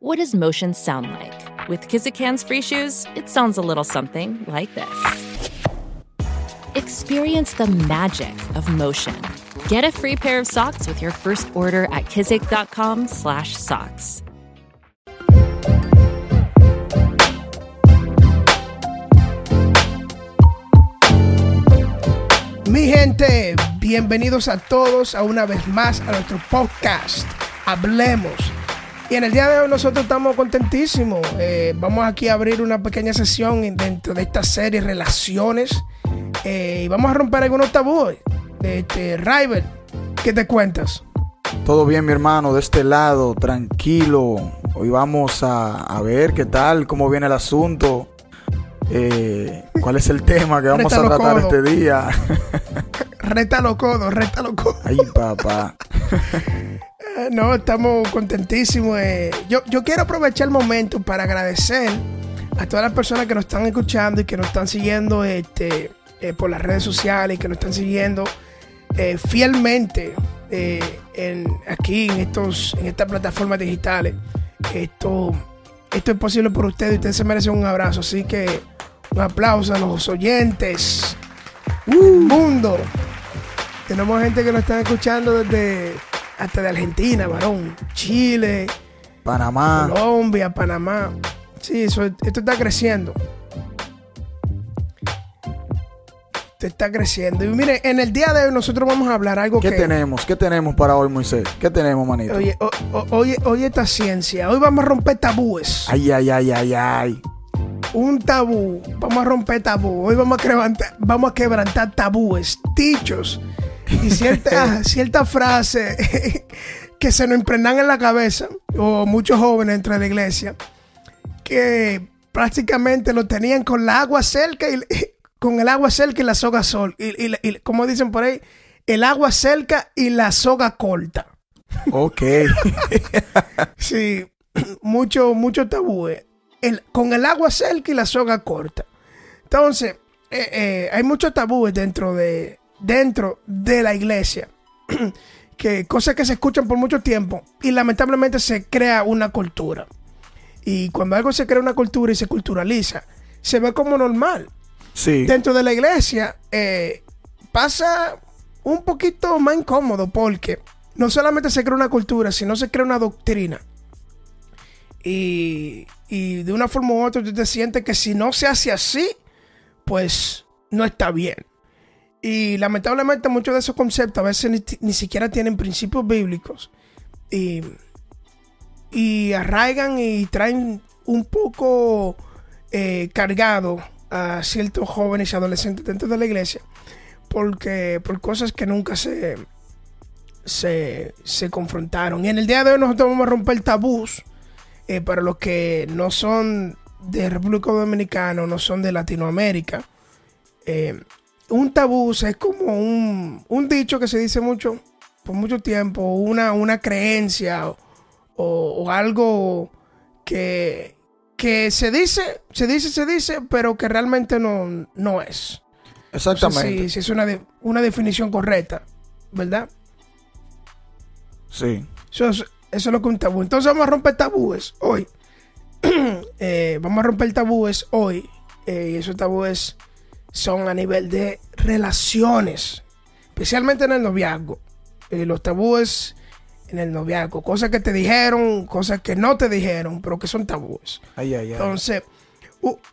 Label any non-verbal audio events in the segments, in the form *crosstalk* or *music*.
What does motion sound like? With Kizikans free shoes, it sounds a little something like this. Experience the magic of motion. Get a free pair of socks with your first order at kizik.com/socks. Mi gente, bienvenidos a todos a una vez más a nuestro podcast. Hablemos. Y en el día de hoy nosotros estamos contentísimos. Eh, vamos aquí a abrir una pequeña sesión dentro de esta serie Relaciones. Eh, y vamos a romper algunos tabúes. Este, Rival, ¿qué te cuentas? Todo bien, mi hermano, de este lado, tranquilo. Hoy vamos a, a ver qué tal, cómo viene el asunto. Eh, ¿Cuál es el tema que vamos a tratar codo. este día? *laughs* Rétalo codo, rétalo codo. Ay, papá. *laughs* No, estamos contentísimos. eh. Yo, yo quiero aprovechar el momento para agradecer a todas las personas que nos están escuchando y que nos están siguiendo este, eh, por las redes sociales y que nos están siguiendo eh, fielmente en, aquí en, estos, en estas plataformas digitales. Esto, esto es posible por ustedes y ustedes se merecen un abrazo. Así que un aplauso a los oyentes. Mundo. Tenemos gente que nos está escuchando desde hasta de Argentina, varón, Chile, Panamá. Colombia, Panamá. Sí, eso, esto está creciendo. Esto está creciendo. Y mire, en el día de hoy nosotros vamos a hablar algo ¿Qué que. tenemos? ¿Qué tenemos para hoy, Moisés? ¿Qué tenemos, manito? Oye, o- o- oye, oye esta ciencia. Hoy vamos a romper tabúes. Ay, ay, ay, ay, ay. Un tabú. Vamos a romper tabú. Hoy vamos a vamos a quebrantar tabúes, dichos y cierta, *laughs* cierta frase que se nos impregnan en la cabeza, o muchos jóvenes dentro de la iglesia, que prácticamente lo tenían con la agua cerca y con el agua cerca y la soga sol. Y, y- y como dicen por ahí, el agua cerca y la soga corta. Ok. *laughs* Sí, mucho, mucho tabúes. El, con el agua cerca y la soga corta. Entonces, eh, eh, hay muchos tabúes dentro de, dentro de la iglesia. *clears throat* que cosas que se escuchan por mucho tiempo y lamentablemente se crea una cultura. Y cuando algo se crea una cultura y se culturaliza, se ve como normal. Sí. Dentro de la iglesia eh, pasa un poquito más incómodo porque no solamente se crea una cultura, sino se crea una doctrina. Y, y de una forma u otra tú te sientes que si no se hace así, pues no está bien. Y lamentablemente muchos de esos conceptos a veces ni, siquiera tienen principios bíblicos. Y, y arraigan y traen un poco eh, cargado a ciertos jóvenes y adolescentes dentro de la iglesia porque por cosas que nunca se, se, se confrontaron. Y en el día de hoy nosotros vamos a romper tabús eh, para los que no son de República Dominicana no son de Latinoamérica. Eh, un tabú es como un, un dicho que se dice mucho por mucho tiempo, una, una creencia o, o- o algo que, que se dice, se dice, se dice, pero que realmente no, no es. No sé Exactamente. si, si es una, de- una definición correcta, ¿verdad? Sí. Eso es, eso es lo que es un tabú. Entonces vamos a romper tabúes hoy. *clears throat* Eh, vamos a romper tabúes hoy. eh, y esos tabúes son a nivel de relaciones, especialmente en el noviazgo. Eh, los tabúes en el noviazgo, cosas que te dijeron, cosas que no te dijeron, pero que son tabúes. Ay, ay, ay. Entonces,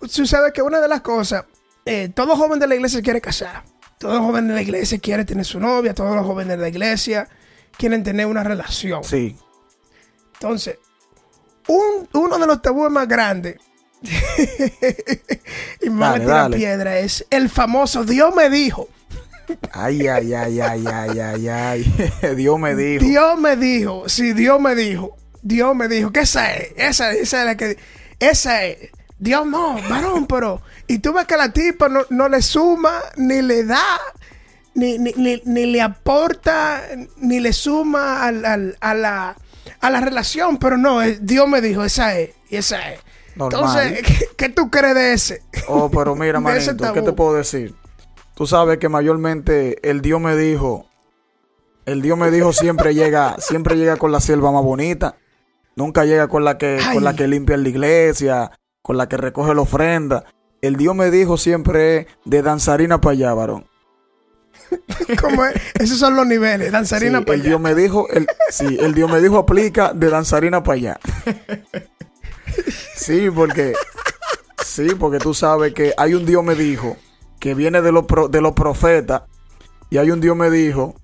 sucede que una de las cosas, eh, todo joven de la iglesia quiere casar. Todo joven de la iglesia quiere tener su novia. Todos los jóvenes de la iglesia quieren tener una relación. Sí. Entonces, un- uno de los tabúes más grandes *laughs* y le tira dale. piedra es el famoso Dios me dijo. Ay, ay, ay, ay, ay, ay, ay. *laughs* Dios me dijo. Dios me dijo. Sí, Dios me dijo. Dios me dijo. que esa es? Esa, esa es la que. Esa es. Dios no, varón, *laughs* pero. Y tú ves que la tipa no, no le suma, ni le da, ni, ni, ni- ni le aporta, ni le suma al- al- a, la, a la relación, pero no, Dios me dijo, esa es, y esa es. Normal. Entonces, ¿qué, qué tú crees de ese? Oh, pero mira, *laughs* manito, ¿qué te puedo decir? Tú sabes que mayormente el Dios me dijo, el Dios me dijo siempre *laughs* llega, siempre llega con la sierva más bonita. nunca llega con la que, con la que limpia la iglesia, con la que recoge la ofrenda. El Dios me dijo siempre de danzarina para allá, varón. *laughs* ¿Cómo es? Esos son los niveles. Danzarina Sí, para el allá. Dios me dijo, el, sí, el Dios me dijo aplica de danzarina para allá. Sí, porque sí, porque tú sabes que hay un Dios me dijo que viene de los pro- de los profetas y hay un Dios me dijo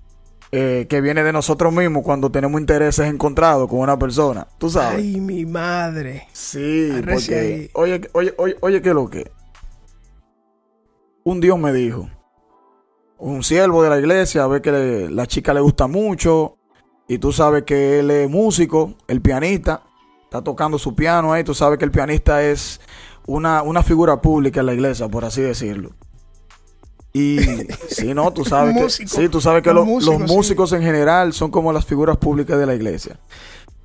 eh, que viene de nosotros mismos cuando tenemos intereses encontrados con una persona. Tú sabes. Ay, mi madre. Sí, porque oye, oye, oye, oye, ¿qué es lo que? Un Dios me dijo, un siervo de la iglesia, ve que le- la chica le gusta mucho y tú sabes que él es músico, el pianista, está tocando su piano ahí, tú sabes que el pianista es una, una figura pública en la iglesia, por así decirlo. Y *laughs* si no, tú sabes que, sí, tú sabes que Los los, músicos, sí. en general son como las figuras públicas de la iglesia.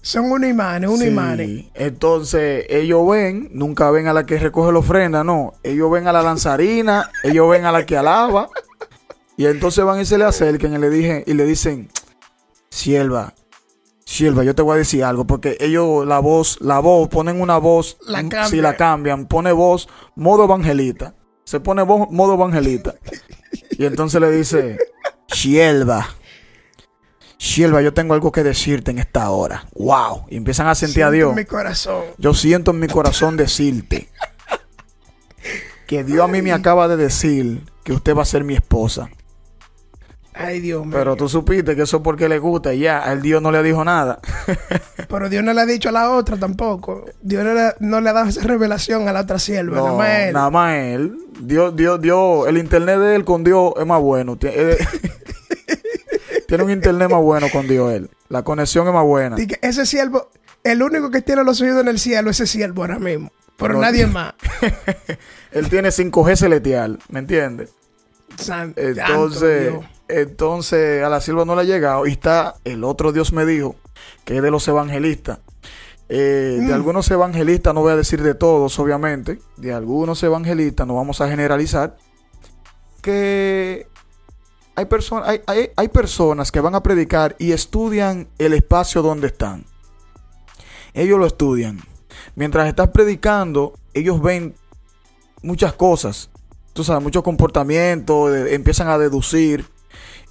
Son unos imanes, unos Sí, imanes. Entonces, ellos ven, nunca ven a la que recoge la ofrenda, no. Ellos ven a la danzarina, ellos ven a la que alaba. Y entonces van y se le acercan y le, dije, y le dicen, sierva, sierva, yo te voy a decir algo, porque ellos la voz, la voz, ponen una voz, La mm, cambian. si la cambian, pone voz, modo evangelista. Se pone voz, modo evangelista. Y entonces le dice, sierva, sierva, yo tengo algo que decirte en esta hora. Wow. Y empiezan a sentir a Dios. en mi corazón. Yo siento en mi corazón decirte que Dios a mí me acaba de decir que usted va a ser mi esposa. Ay, Dios mío. Pero tú supiste que eso es porque le gusta y ya, él Dios no le dijo nada. *laughs* Pero Dios no le ha dicho a la otra tampoco. Dios no le, no le ha dado esa revelación a la otra sierva. nada No, más él. nada más él. Dios, Dios, Dios, el internet de él con Dios es más bueno. Eh, *laughs* Tiene un internet más bueno con Dios él. La conexión es más buena. Que ese siervo, el único que tiene los oídos en el cielo, ese siervo ahora mismo. Pero No. nadie más. *laughs* Él tiene 5G celestial, ¿me entiendes? San- santo Entonces, Dios. Entonces a la silva no le ha llegado. Y está el otro Dios me dijo, que es de los evangelistas. Eh, De Mm. algunos evangelistas, no voy a decir de todos, obviamente. De algunos evangelistas, no vamos a generalizar. Que hay, perso- hay, hay, hay personas que van a predicar y estudian el espacio donde están. Ellos lo estudian. Mientras estás predicando, ellos ven muchas cosas tú sabes, muchos comportamientos, de- empiezan a deducir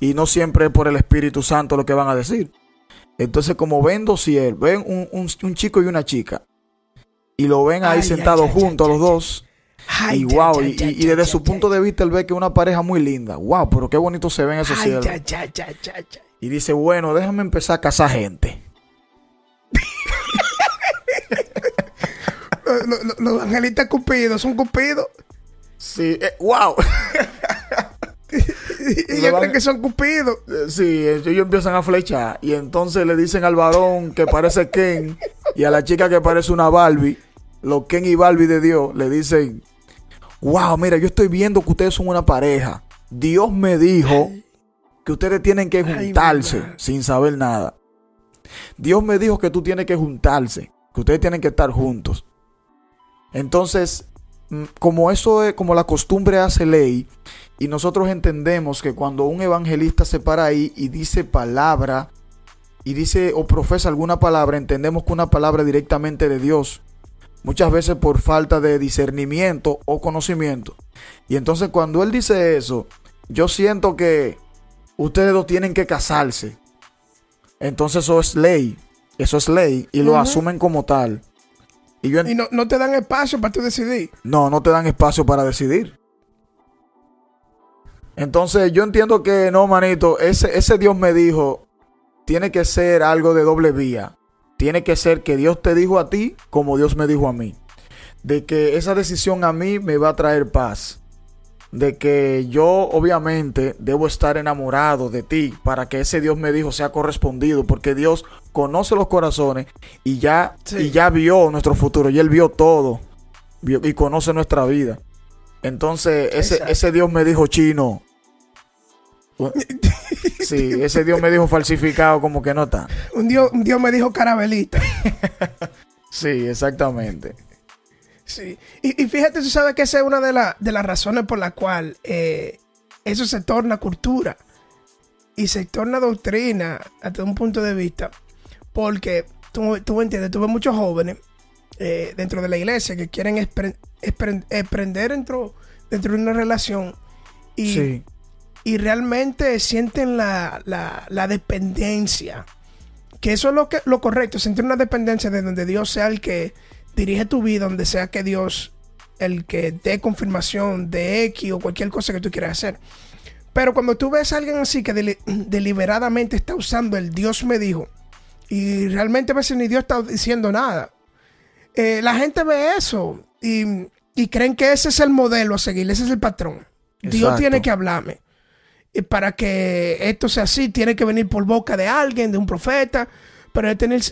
y no siempre es por el Espíritu Santo lo que van a decir. Entonces, como ven dos siervos, ven un, un- un chico y una chica y lo ven ahí Ay, sentados ay, juntos ay, los dos y wow, y, y- desde su punto de vista él ve que es una pareja muy linda. Wow, pero qué bonito se ven esos ya. Y dice, bueno, déjame empezar a casar gente. *laughs* Los, los- los evangelistas cupidos son cupidos. Sí, eh, wow. *laughs* Y Los *laughs* ellos creen que son cupidos. Eh, Sí, ellos empiezan a flechar y entonces le dicen al varón que parece Ken y a la chica que parece una Barbie, los Ken y Barbie de Dios, le dicen, wow, mira, yo estoy viendo que ustedes son una pareja. Dios me dijo que ustedes tienen que juntarse sin saber nada. Dios me dijo que tú tienes que juntarse, que ustedes tienen que estar juntos. Entonces, mm, como eso es, como la costumbre hace ley, y nosotros entendemos que cuando un evangelista se para ahí y dice palabra, y dice o profesa alguna palabra, entendemos que una palabra directamente de Dios. Muchas veces por falta de discernimiento o conocimiento. Y entonces cuando él dice eso, yo siento que ustedes dos tienen que casarse. Entonces eso es ley. Eso es ley. Y lo asumen como tal. Y yo, en- Y no, no te dan espacio para tú decidir. no, no te dan espacio para decidir. Entonces yo entiendo que no, manito, ese, ese Dios me dijo, tiene que ser algo de doble vía. Tiene que ser que Dios te dijo a ti como Dios me dijo a mí. De que esa decisión a mí me va a traer paz. De que yo obviamente debo estar enamorado de ti para que ese Dios me dijo sea correspondido. Porque Dios conoce los corazones y ya, Sí. y ya vio nuestro futuro. Y Él vio todo. Vio- y conoce nuestra vida. Entonces, ese, ese Dios me dijo chino. Sí, ese Dios me dijo falsificado como que no está. Un Dios, un Dios me dijo carabelita. *laughs* Sí, exactamente. Sí. Y, y fíjate, tú sabes que esa es una de, la- de las razones por la cual eh, eso se torna cultura y se torna doctrina hasta un punto de vista. Porque tú, tú entiendes, tuve muchos jóvenes eh, dentro de la iglesia que quieren emprender dentro, dentro de una relación y, y realmente sienten la, la, dependencia. Que eso es lo, que, lo correcto, sentir una dependencia de donde Dios sea el que dirige tu vida, donde sea que Dios el que dé confirmación de X o cualquier cosa que tú quieras hacer. Pero cuando tú ves a alguien así que deliberadamente está usando el Dios me dijo, y realmente a veces ni Dios está diciendo nada, eh, la gente ve eso y, creen que ese es el modelo a seguir, ese es el patrón. Dios tiene que hablarme. Y para que esto sea así, tiene que venir por boca de alguien, de un profeta, para tener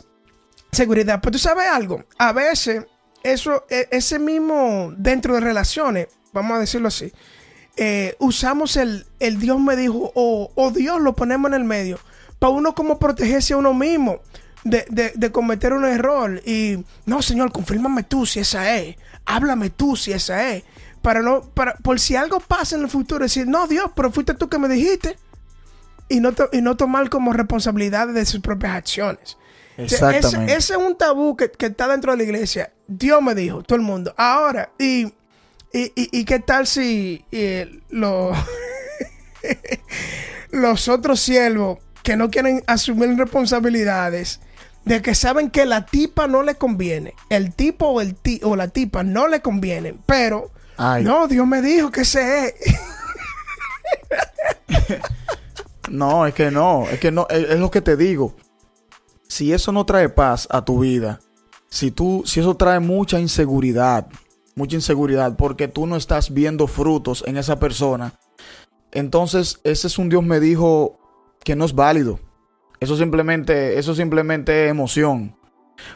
seguridad. Pero tú sabes algo, a veces eso, e, ese mismo dentro de relaciones, vamos a decirlo así, eh, usamos el, Dios me dijo o, o Dios lo ponemos en el medio para uno como protegerse a uno mismo de, cometer un error. Y no, Señor, confírmame tú si esa es. Háblame tú si esa es. Para no, para, por si algo pasa en el futuro, decir, no, Dios, pero fuiste tú que me dijiste. Y no, y no tomar como responsabilidad de sus propias acciones. Exactamente. ese, es un tabú que, está dentro de la iglesia. Dios me dijo, todo el mundo. Ahora, y, y, qué tal si los, *laughs* los otros siervos que no quieren asumir responsabilidades de que saben que la tipa no le conviene, el tipo o, el o la tipa no le conviene, pero no, Dios me dijo que se es. *laughs* no, es que no, es que no, es, lo que te digo. Si eso no trae paz a tu vida, si tú, si eso trae mucha inseguridad, mucha inseguridad, porque tú no estás viendo frutos en esa persona, entonces ese es un Dios me dijo que no es válido. Eso simplemente, eso simplemente es emoción.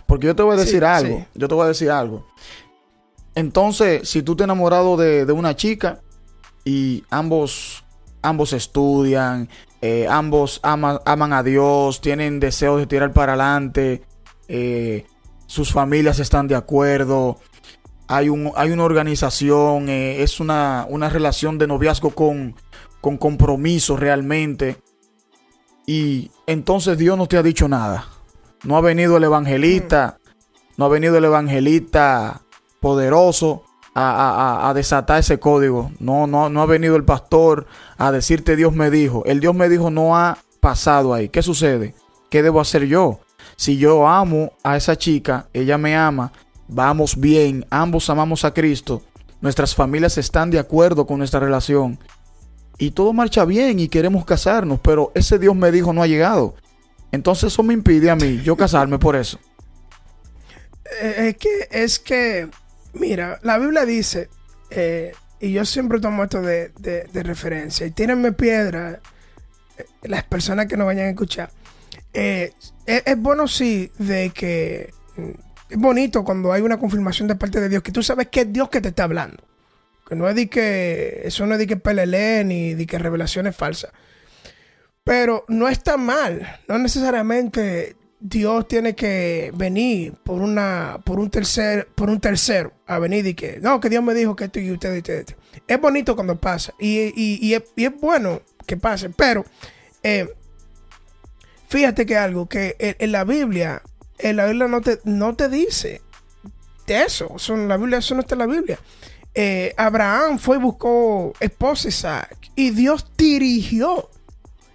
Porque yo te voy a decir algo. Yo te voy a decir algo. Entonces, si tú te enamorado de, de una chica y ambos, ambos estudian, eh, ambos aman a Dios, tienen deseos de tirar para adelante, eh, sus familias están de acuerdo, hay, un, hay una organización, eh, es una, una, relación de noviazgo con, con compromiso realmente y entonces Dios no te ha dicho nada. No ha venido el evangelista, no ha venido el evangelista poderoso a, desatar ese código. No, no, no ha venido el pastor a decirte Dios me dijo. El Dios me dijo no ha pasado ahí. ¿Qué sucede? ¿Qué debo hacer yo? Si yo amo a esa chica, ella me ama, vamos bien, ambos amamos a Cristo, nuestras familias están de acuerdo con nuestra relación y todo marcha bien y queremos casarnos, pero ese Dios me dijo no ha llegado. Entonces eso me impide a mí yo casarme por eso. Eh, es que, es que, mira, la Biblia dice, eh, y yo siempre tomo esto de, referencia, y tírenme piedra eh, las personas que nos vayan a escuchar. es, es, bueno sí de que mm, es bonito cuando hay una confirmación de parte de Dios, que tú sabes que es Dios que te está hablando. Que no es de que. Eso no es de que pelele ni de que revelaciones falsas. Pero no está mal. No necesariamente Dios tiene que venir por una. por un tercer. por un tercero. A venir y que. No, que Dios me dijo que esto y usted y usted. Es bonito cuando pasa. Y, y, es, bueno que pase. Pero. Eh, fíjate que algo. Que en, la Biblia. En la Biblia no te, no te dice de eso. eso. En la Biblia, eso no está en la Biblia. Eh, Abraham fue y buscó esposa Isaac y Dios dirigió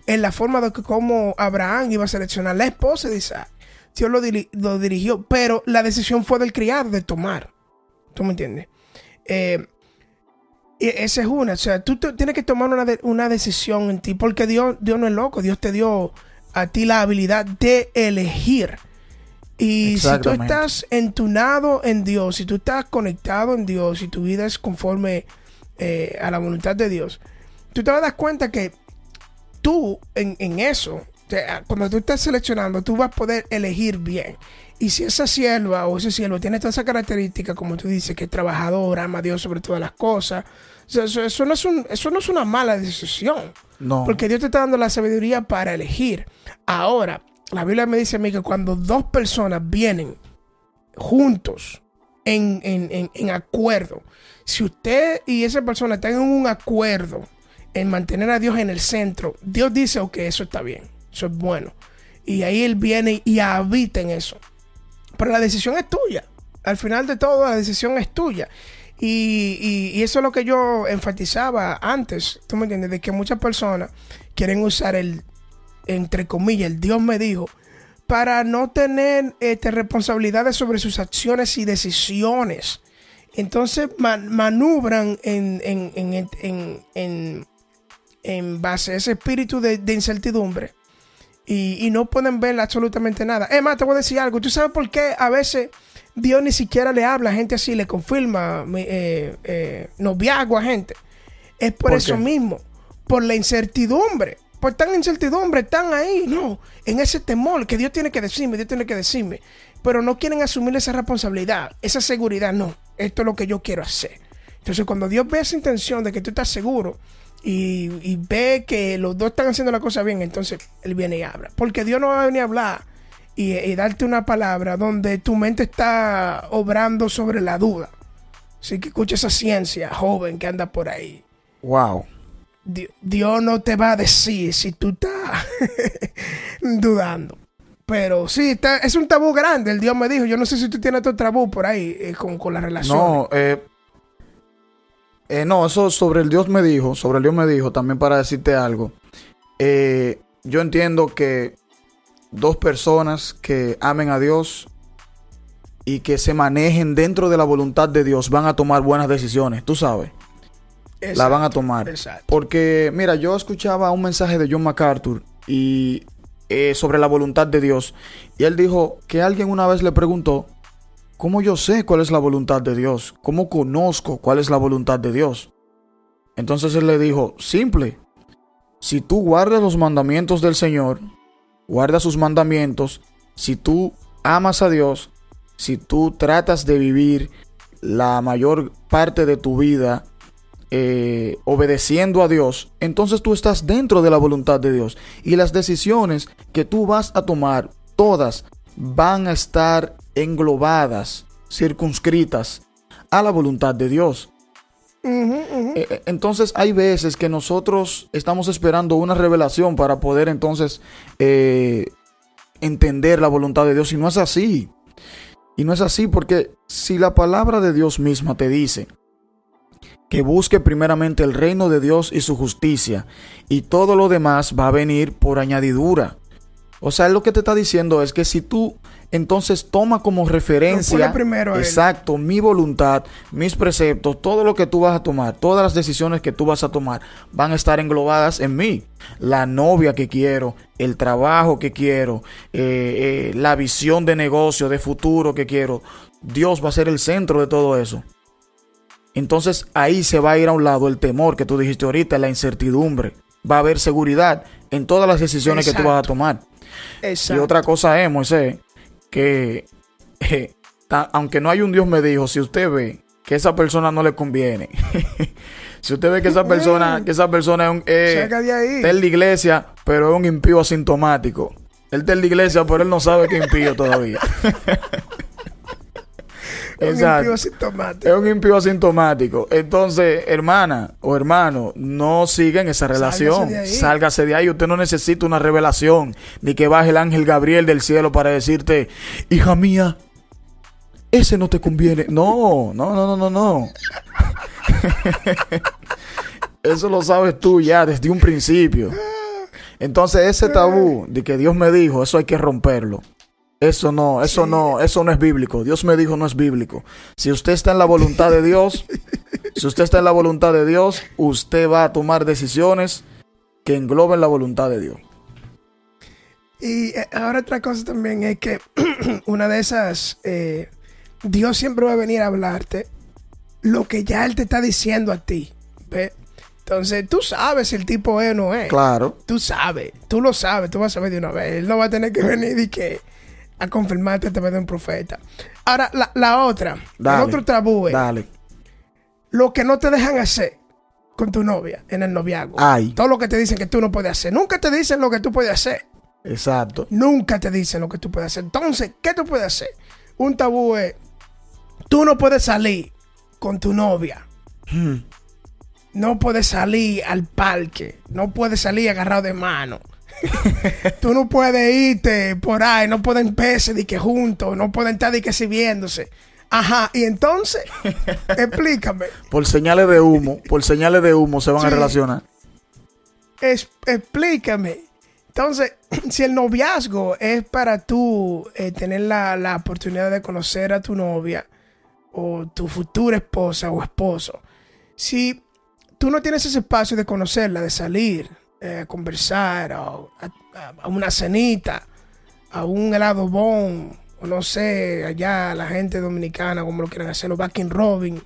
en la forma de cómo Abraham iba a seleccionar la esposa de Isaac. Dios lo, dirigió, pero la decisión fue del criado de tomar. ¿Tú me entiendes? Eh, y esa es una. O sea, tú tienes que tomar una, una, decisión en ti, porque Dios, Dios no es loco. Dios te dio a ti la habilidad de elegir. Y si tú estás entunado en Dios, si tú estás conectado en Dios, si tu vida es conforme eh, a la voluntad de Dios, tú te vas a dar cuenta que tú en, eso, cuando tú estás seleccionando, tú vas a poder elegir bien. Y si esa sierva o ese siervo tiene toda esa característica, como tú dices, que es trabajador, ama a Dios sobre todas las cosas, eso, no es eso no es una mala decisión. No. Porque Dios te está dando la sabiduría para elegir. Ahora, la Biblia me dice a mí que cuando dos personas vienen juntos en, acuerdo, si usted y esa persona están en un acuerdo en mantener a Dios en el centro, Dios dice, ok, eso está bien, eso es bueno. Y ahí Él viene y habita en eso. Pero la decisión es tuya. Al final de todo, la decisión es tuya. Y, y- eso es lo que yo enfatizaba antes, ¿tú me entiendes? De que muchas personas quieren usar el, entre comillas, el Dios me dijo, para no tener este, responsabilidades sobre sus acciones y decisiones. Entonces man- manubran en, en, en, base a ese espíritu de, de incertidumbre y, y no pueden ver absolutamente nada. Es más, te voy a decir algo. ¿Tú sabes por qué a veces Dios ni siquiera le habla a gente así, le confirma eh, eh, noviazgo a gente? Es por, ¿Por eso qué? mismo, por la incertidumbre. Por tan incertidumbre, están ahí, no, en ese temor que Dios tiene que decirme, Dios tiene que decirme. Pero no quieren asumir esa responsabilidad, esa seguridad, no, esto es lo que yo quiero hacer. Entonces, cuando Dios ve esa intención de que tú estás seguro y, y ve que los dos están haciendo la cosa bien, entonces Él viene y habla. Porque Dios no va a venir a hablar y, y darte una palabra donde tu mente está obrando sobre la duda. Así que escucha esa ciencia joven que anda por ahí. Wow. Di- Dios no te va a decir si tú estás *laughs* dudando. Pero sí, está- es un tabú grande. El Dios me dijo. Yo no sé si tú tienes otro tabú por ahí eh, con, con la relación. No, eh, eh, no, eso sobre el Dios me dijo, sobre el Dios me dijo, también para decirte algo. Eh, yo entiendo que dos personas que amen a Dios y que se manejen dentro de la voluntad de Dios van a tomar buenas decisiones, tú sabes, la van a tomar. Exacto. Porque, mira, yo escuchaba un mensaje de John MacArthur y eh, sobre la voluntad de Dios. Y él dijo que alguien una vez le preguntó, ¿cómo yo sé cuál es la voluntad de Dios? ¿Cómo conozco cuál es la voluntad de Dios? Entonces él le dijo, simple, si tú guardas los mandamientos del Señor, guardas sus mandamientos, si tú amas a Dios, si tú tratas de vivir la mayor parte de tu vida eh, obedeciendo a Dios, entonces tú estás dentro de la voluntad de Dios. Y las decisiones que tú vas a tomar, todas van a estar englobadas, circunscritas a la voluntad de Dios. Eh, eh, Entonces hay veces que nosotros estamos esperando una revelación para poder entonces eh, entender la voluntad de Dios y no es así. Y no es así porque si la palabra de Dios misma te dice que busque primeramente el reino de Dios y su justicia y todo lo demás va a venir por añadidura. O sea, lo que te está diciendo es que si tú entonces toma como referencia primero exacto mi voluntad, mis preceptos, todo lo que tú vas a tomar, todas las decisiones que tú vas a tomar van a estar englobadas en mí. La novia que quiero, el trabajo que quiero, eh, eh, la visión de negocio, de futuro que quiero. Dios va a ser el centro de todo eso. Entonces ahí se va a ir a un lado el temor que tú dijiste ahorita, la incertidumbre. Va a haber seguridad en todas las decisiones que tú vas a Exacto. Y otra cosa es, Moisés, que eh, ta- aunque no hay un Dios me dijo, si usted ve que esa persona no le conviene, *laughs* si usted ve que esa persona, que esa persona es un, eh, de ahí. está en la iglesia, pero es un impío asintomático. Él está en la iglesia, pero él no sabe que es impío todavía. *laughs* Un Exacto. impío asintomático. Es un impío asintomático. Entonces, hermana o hermano, no sigan esa relación. de ahí. Sálgase de ahí. Usted no necesita una revelación ni que baje el ángel Gabriel del cielo para decirte, hija mía, ese no te conviene. No, no, no, no, no, no. *laughs* Eso lo sabes tú ya desde un principio. Entonces, ese tabú de que Dios me dijo, eso hay que romperlo. Eso no, eso no, eso no es bíblico. Dios me dijo no es bíblico. Si usted está en la voluntad de Dios, *laughs* si usted está en la voluntad de Dios, usted va a tomar decisiones que engloben la voluntad de Dios. Y eh, ahora otra cosa también es que *clears throat* una de esas, eh, Dios siempre va a venir a hablarte lo que ya Él te está diciendo a ti. ¿ve? Entonces tú sabes si el tipo es o no es. Claro. Tú sabes, tú lo sabes, tú vas a saber de una vez. Él no va a tener que venir y que a confirmarte a través de un profeta. Ahora, la, la otra, Dale. el otro tabú es Dale. lo que no te dejan hacer con tu novia en el noviazgo. Ay. Todo lo que te dicen que tú no puedes hacer. Nunca te dicen lo que tú puedes hacer. Exacto. Nunca te dicen lo que tú puedes hacer. Entonces, ¿qué tú puedes hacer? Un tabú es, tú no puedes salir con tu novia. Hmm. No puedes salir al parque. No puedes salir agarrado de mano. *laughs* Tú no puedes irte por ahí, no pueden verse de que juntos, no pueden estar de que sirviéndose. Ajá, y entonces, *laughs* explícame. Por señales de humo, por señales de humo se van a relacionar. Es- explícame. Entonces, *clears throat* si el noviazgo es para tú eh, tener la, la oportunidad de conocer a tu novia o tu futura esposa o esposo, si tú no tienes ese espacio de conocerla, de salir, eh, conversar, a, a- una cenita, a un helado bon, o no sé, allá la gente dominicana, como lo quieren hacer, los Backing Robin,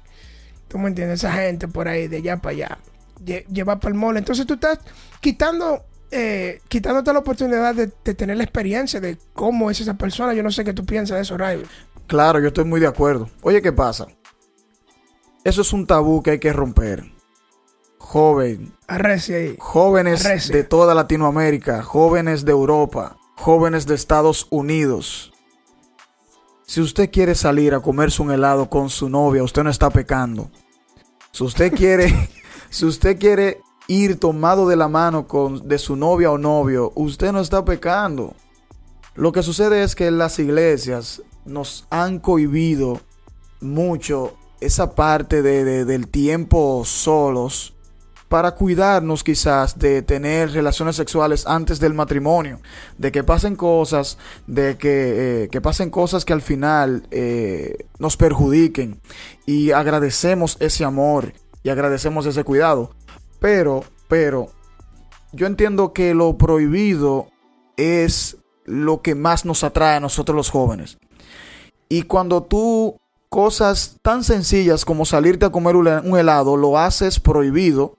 tú me entiendes, esa gente por ahí, de allá para allá, lle- lleva para el mall. Entonces tú estás quitando, eh, quitándote la oportunidad de, de tener la experiencia de cómo es esa persona. Yo no sé qué tú piensas de eso, Ray. Claro, yo estoy muy de acuerdo. Oye, ¿qué pasa? Eso es un tabú que hay que romper. Joven, jóvenes de toda Latinoamérica, jóvenes de Europa, jóvenes de Estados Unidos. Si usted quiere salir a comerse un helado con su novia, usted no está pecando. Si usted quiere, *laughs* si usted quiere ir tomado de la mano con de su novia o novio, usted no está pecando. Lo que sucede es que las iglesias nos han cohibido mucho esa parte de- de- del tiempo solos para cuidarnos quizás de tener relaciones sexuales antes del matrimonio, de que pasen cosas, de que, eh, que pasen cosas que al final eh, nos perjudiquen y agradecemos ese amor y agradecemos ese cuidado. Pero, pero, yo entiendo que lo prohibido es lo que más nos atrae a nosotros los jóvenes. Y cuando tú cosas tan sencillas como salirte a comer un un helado lo haces prohibido,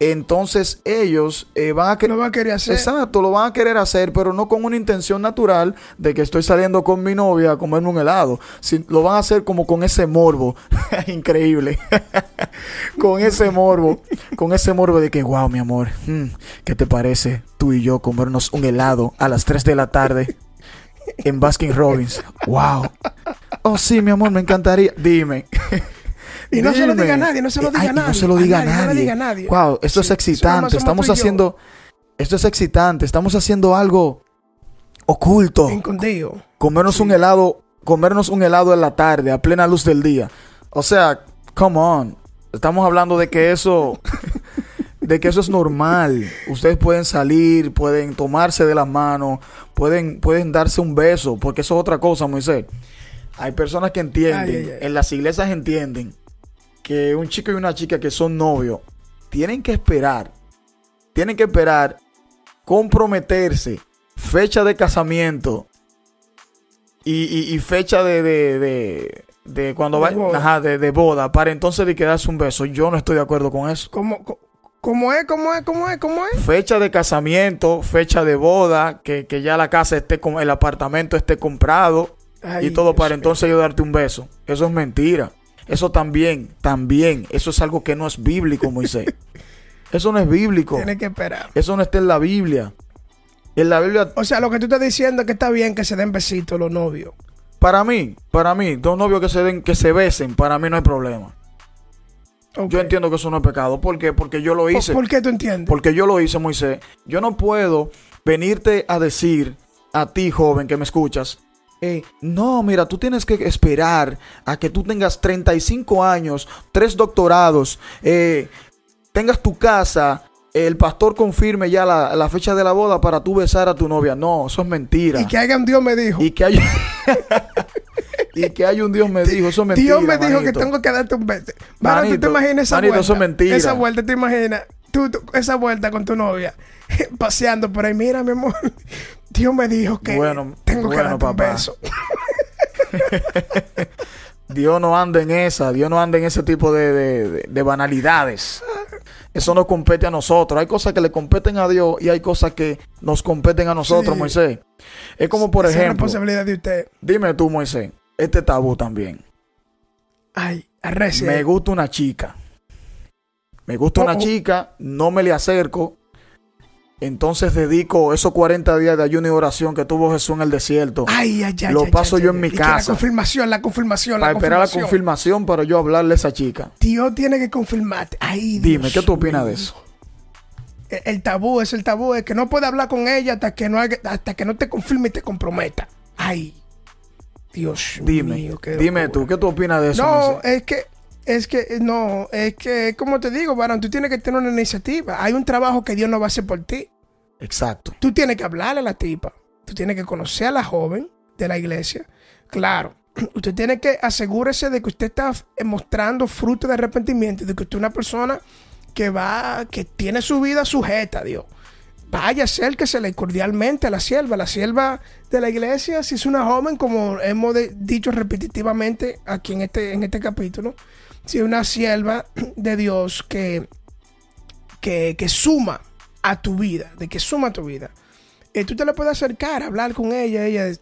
entonces ellos eh, van a Que querer... no va a querer hacer. Exacto, lo van a querer hacer, pero no con una intención natural de que estoy saliendo con mi novia a comerme un helado. Si- lo van a hacer como con ese morbo. *laughs* Increíble. *laughs* con ese morbo. Con ese morbo de que, wow, mi amor, mm, ¿qué te parece tú y yo comernos un helado a las 3 de la tarde en Baskin Robbins? Wow. Oh, sí, mi amor, me encantaría. Dime. *laughs* Y no se lo diga a nadie, no se lo diga Ay, a y No nadie, se lo diga a nadie, no nadie. diga a nadie. Wow, esto Sí, es excitante. Estamos haciendo. Esto es excitante. Estamos haciendo algo oculto. Escondido. Comernos un helado. Comernos un helado en la tarde, a plena luz del día. O sea, come on. Estamos hablando de que eso. *laughs* de que eso es normal. Ustedes pueden salir, pueden tomarse de las manos, pueden, pueden darse un beso, porque eso es otra cosa, Moisés. Hay personas que entienden, Ay, ay, ay. en las iglesias entienden que un chico y una chica que son novios tienen que esperar, tienen que esperar comprometerse, fecha de casamiento y, y- y fecha de, de, de, de cuando va, boda. ajá, de, de boda para entonces de quedarse un beso. Yo no estoy de acuerdo con eso. ¿Cómo, cómo es? ¿Cómo es? ¿Cómo es? ¿Cómo es? Fecha de casamiento, fecha de boda, que, que ya la casa esté con el apartamento esté comprado Ay, y todo para entonces yo darte un beso. Eso es mentira. Eso también, también, eso es algo que no es bíblico, Moisés. *laughs* Eso no es bíblico. Tiene que esperar. Eso no está en la Biblia. En la Biblia, O sea, lo que tú estás diciendo es que está bien que se den besitos los novios. para mí, para mí, dos novios que se den, que se besen, para mí no hay problema. Yo entiendo que eso no es pecado. ¿Por qué? Porque yo lo ¿Por, hice. por qué tú entiendes? Porque yo lo hice, Moisés. Yo no puedo venirte a decir a ti, joven, que me escuchas. Eh, no, mira, tú tienes que esperar a que tú tengas 35 años, tres doctorados, eh, tengas tu casa, el pastor confirme ya la, la fecha de la boda para tú besar a tu novia. No, eso es mentira. Y que haga un Dios me dijo. Y que hay, *laughs* y que hay un Dios me dijo, eso es mentira. Dios me dijo que manito. tengo que darte un beso. Mano, tú te Manito, imaginas esa manito, vuelta. eso es mentira. Esa vuelta, te imaginas. Tú, tú- esa vuelta con tu novia. *laughs* Paseando por ahí. Mira, mi amor. Dios me dijo que Bueno, tengo que darte un papá. beso. *laughs* Dios no anda en esa, Dios no anda en ese tipo de, de- de- de banalidades. Eso no compete a nosotros. Hay cosas que le competen a Dios y hay cosas que nos competen a nosotros, Sí. Moisés. Es como, por Esa es ejemplo, responsabilidad de usted. dime tú, Moisés, este tabú también. Ay, arrecia. Me gusta una chica. Me gusta una Oh, oh. chica, no me le acerco. Entonces dedico esos 40 días de ayuno y oración que tuvo Jesús en el desierto Ay, ay, ay. Lo ay, paso yo en mi casa. La confirmación, la confirmación, para la esperar la confirmación. confirmación para yo hablarle a esa chica. Dios tiene que confirmarte. Ay, Dime, Dios ¿qué tú opinas de eso? el, el tabú es el tabú, es que no puede hablar con ella hasta que no, hasta que no te confirme y te comprometa. Ay, Dios Dime, mío. dime tú, ¿qué tú opinas de eso? No, es que, es que, no, es que, como te digo, varón, tú tienes que tener una iniciativa. Hay un trabajo que Dios no va a hacer por ti. Exacto. Tú tienes que hablarle a la tipa. Tú tienes que conocer a la joven de la iglesia. Claro, *clears throat* usted tiene que asegúrese de que usted está eh, mostrando fruto de arrepentimiento, de que usted es una persona que va, que tiene su vida sujeta a Dios. Vaya, acérquesele cordialmente a la sierva. La sierva de la iglesia, si es una joven, como hemos de- dicho repetitivamente aquí en este, en este capítulo, una sierva de Dios que, que, que suma a tu vida, de que suma a tu vida. Eh, tú te le puedes acercar, hablar con ella, ella,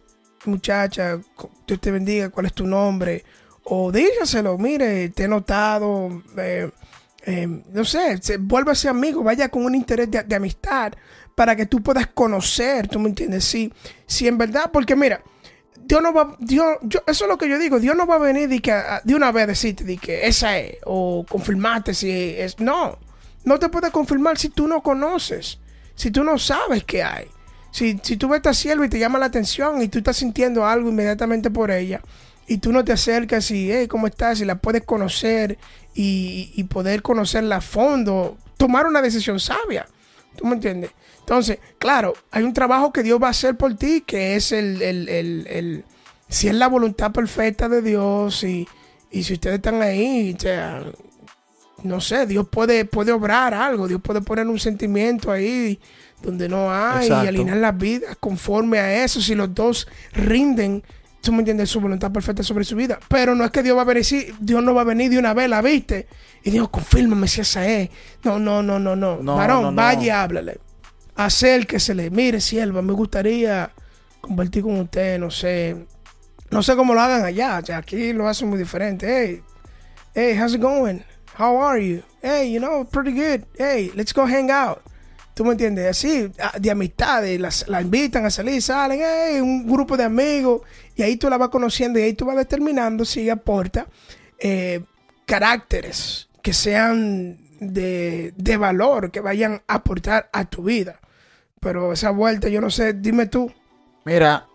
muchacha, Dios te bendiga, cuál es tu nombre, o dígaselo, mire, te he notado, eh, eh, no sé, se, vuélvase amigo, vaya con un interés de, de amistad para que tú puedas conocer, tú me entiendes, sí, si en verdad, porque mira, Dios no va, Dios, yo, eso es lo que yo digo, Dios no va a venir de, que, a- de una vez decirte de que esa es, o confirmarte si es, no, no te puede confirmar si tú no conoces, si tú no sabes qué hay. Si, si tú ves a sierva y te llama la atención y tú estás sintiendo algo inmediatamente por ella y tú no te acercas y, hey, ¿cómo estás? Y la puedes conocer y, y poder conocerla a fondo, tomar una decisión sabia. ¿Tú me entiendes? Entonces, claro, hay un trabajo que Dios va a hacer por ti, que es el, el, el, el- si es la voluntad perfecta de Dios y, y si ustedes están ahí, o sea, no sé, Dios puede, puede obrar algo, Dios puede poner un sentimiento ahí donde no hay Exacto. y alinear las vidas conforme a eso, si los dos rinden, tú me entiendes, su voluntad perfecta sobre su vida. Pero no es que Dios va a venir, sí, Dios no va a venir de una vez, la viste, y Dios, confírmame si esa es. No, no, no, no, no. No, Varón, no, no. vaya y háblale. Acérquesele, mire, sierva, me gustaría compartir con usted, no sé. No sé cómo lo hagan allá, aquí lo hacen muy diferente. Hey, hey, how's it going? How are you? Hey, you know, pretty good. Hey, let's go hang out. ¿Tú me entiendes? Así, ah, de amistades, las, la invitan a salir, salen, hey, un grupo de amigos, y ahí tú la vas conociendo y ahí tú vas determinando si aporta eh, caracteres que sean de, de valor, que vayan a aportar a tu vida. Pero esa vuelta, yo no sé, dime tú. Mira,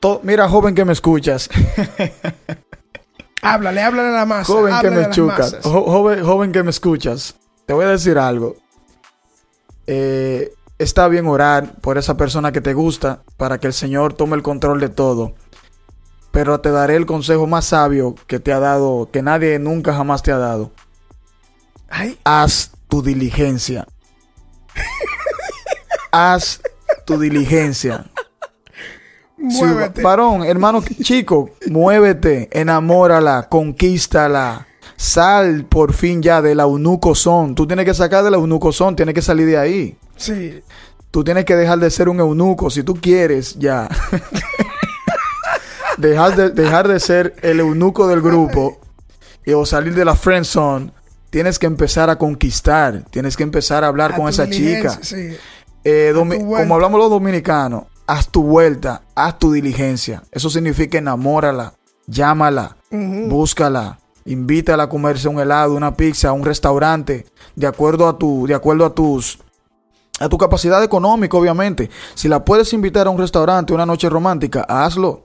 to- mira, joven que me escuchas, *laughs* Háblale, háblale a la masa. joven que me masas. jo- joven, joven que me escuchas, te voy a decir algo. Eh, está bien orar por esa persona que te gusta para que el Señor tome el control de todo. Pero te daré el consejo más sabio que te ha dado, que nadie nunca jamás te ha dado. Ay, Haz tu diligencia. Haz tu diligencia. *laughs* Si- muévete. varón, hermano chico, muévete, enamórala, conquístala. Sal por fin ya del eunuco son. Tú tienes que sacar del eunuco son, tienes que salir de ahí. Sí. Tú tienes que dejar de ser un eunuco si tú quieres ya. *laughs* dejar, de, dejar de ser el eunuco del grupo y, o salir de la friend zone. Tienes que empezar a conquistar. Tienes que empezar a hablar A con esa chica. Sí. Eh, como hablamos los dominicanos, haz tu vuelta, haz tu diligencia. Eso significa enamórala, llámala, búscala, invítala a comerse un helado, una pizza, un restaurante, de acuerdo a tu, de acuerdo a tus a tu capacidad económica, obviamente. Si la puedes invitar a un restaurante, una noche romántica, hazlo.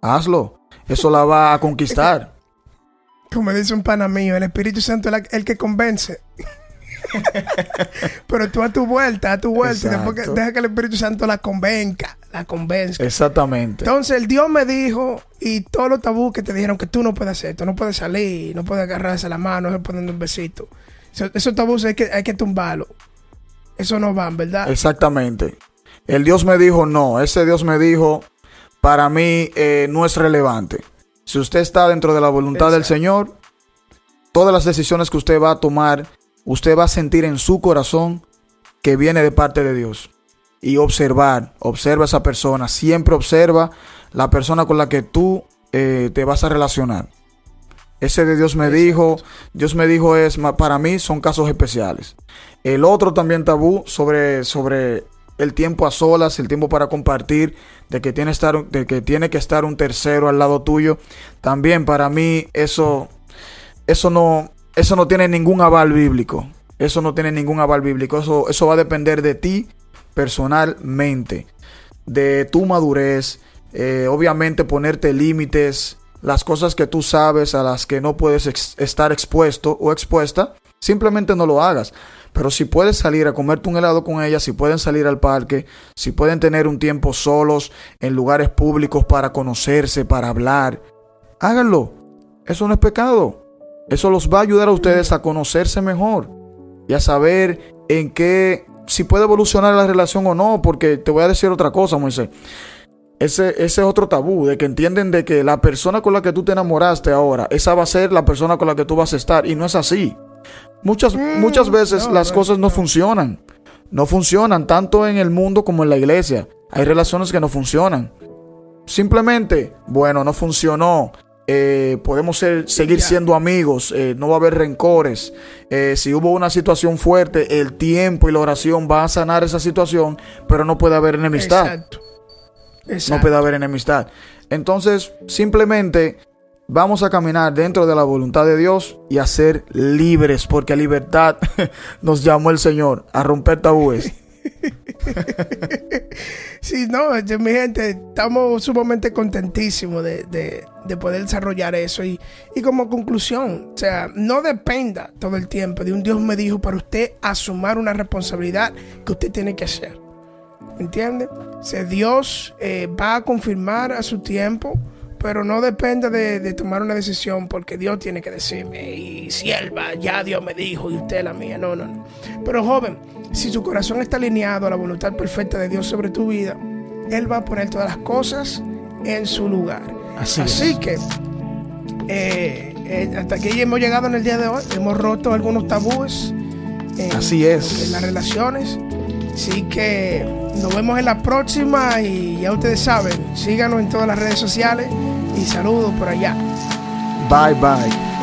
Hazlo. Eso la va a *laughs* conquistar. Como dice un pana mío, el Espíritu Santo es el que convence. *laughs* Pero tú a tu vuelta, a tu vuelta, y después que- deja que el Espíritu Santo la convenga, la convenzca. Exactamente. Entonces el Dios me dijo, y todos los tabús que te dijeron que tú no puedes hacer, tú no puedes salir, no puedes agarrarse la mano, no poniendo un besito. Eso- esos tabús hay que, hay que tumbarlos. Eso no van, ¿verdad? Exactamente. El Dios me dijo no. Ese Dios me dijo, para mí eh, no es relevante. Si usted está dentro de la voluntad del. Señor, todas las decisiones que usted va a tomar, usted va a sentir en su corazón que viene de parte de Dios. Y observar, observa a esa persona, siempre observa la persona con la que tú eh, te vas a relacionar. Ese de Dios me dijo, Dios me dijo es, para mí son casos especiales. El otro también tabú sobre, sobre el tiempo a solas, el tiempo para compartir, de que, tiene estar, de que tiene que estar un tercero al lado tuyo. También para mí eso, eso, no, eso no tiene ningún aval bíblico. Eso no tiene ningún aval bíblico. Eso, eso va a depender de ti personalmente, de tu madurez, eh, obviamente ponerte límites, las cosas que tú sabes a las que no puedes estar expuesto o expuesta, simplemente no lo hagas. Pero si puedes salir a comerte un helado con ella, si pueden salir al parque, si pueden tener un tiempo solos en lugares públicos para conocerse, para hablar, háganlo. Eso no es pecado. Eso los va a ayudar a ustedes a conocerse mejor y a saber en qué, si puede evolucionar la relación o no, porque te voy a decir otra cosa, Moisés. Ese, ese, es otro tabú, de que entienden de que la persona con la que tú te enamoraste ahora, esa va a ser la persona con la que tú vas a estar, y no es así. Muchas, mm, muchas veces las cosas no funcionan. No funcionan tanto en el mundo como en la iglesia. Hay relaciones que no funcionan. Simplemente, bueno, no funcionó. Eh, podemos seguir siendo amigos, eh, no va a haber rencores. Eh, si hubo una situación fuerte, el tiempo y la oración va a sanar esa situación, pero no puede haber enemistad. No puede haber enemistad. Entonces, simplemente vamos a caminar dentro de la voluntad de Dios y a ser libres, porque a libertad *laughs* nos llamó el Señor, a romper tabúes. *laughs* sí, no, mi gente, estamos sumamente contentísimos de, poder desarrollar eso. Y, y, como conclusión, o sea, no dependa todo el tiempo de un Dios me dijo para usted asumir una responsabilidad que usted tiene que hacer. ¿Entiende? O Dios eh, va a confirmar a su tiempo pero no depende de, tomar una decisión porque Dios tiene que decirme, y sierva, ya Dios me dijo y usted la mía, no, no, no. Pero joven, si su corazón está alineado a la voluntad perfecta de Dios sobre tu vida, Él va a poner todas las cosas en su lugar. Así, que, eh, eh, hasta aquí hemos llegado en el día de hoy, hemos roto algunos tabúes. Así es. En las relaciones. Así que nos vemos en la próxima y ya ustedes saben, síganos en todas las redes sociales y saludos por allá. Bye bye.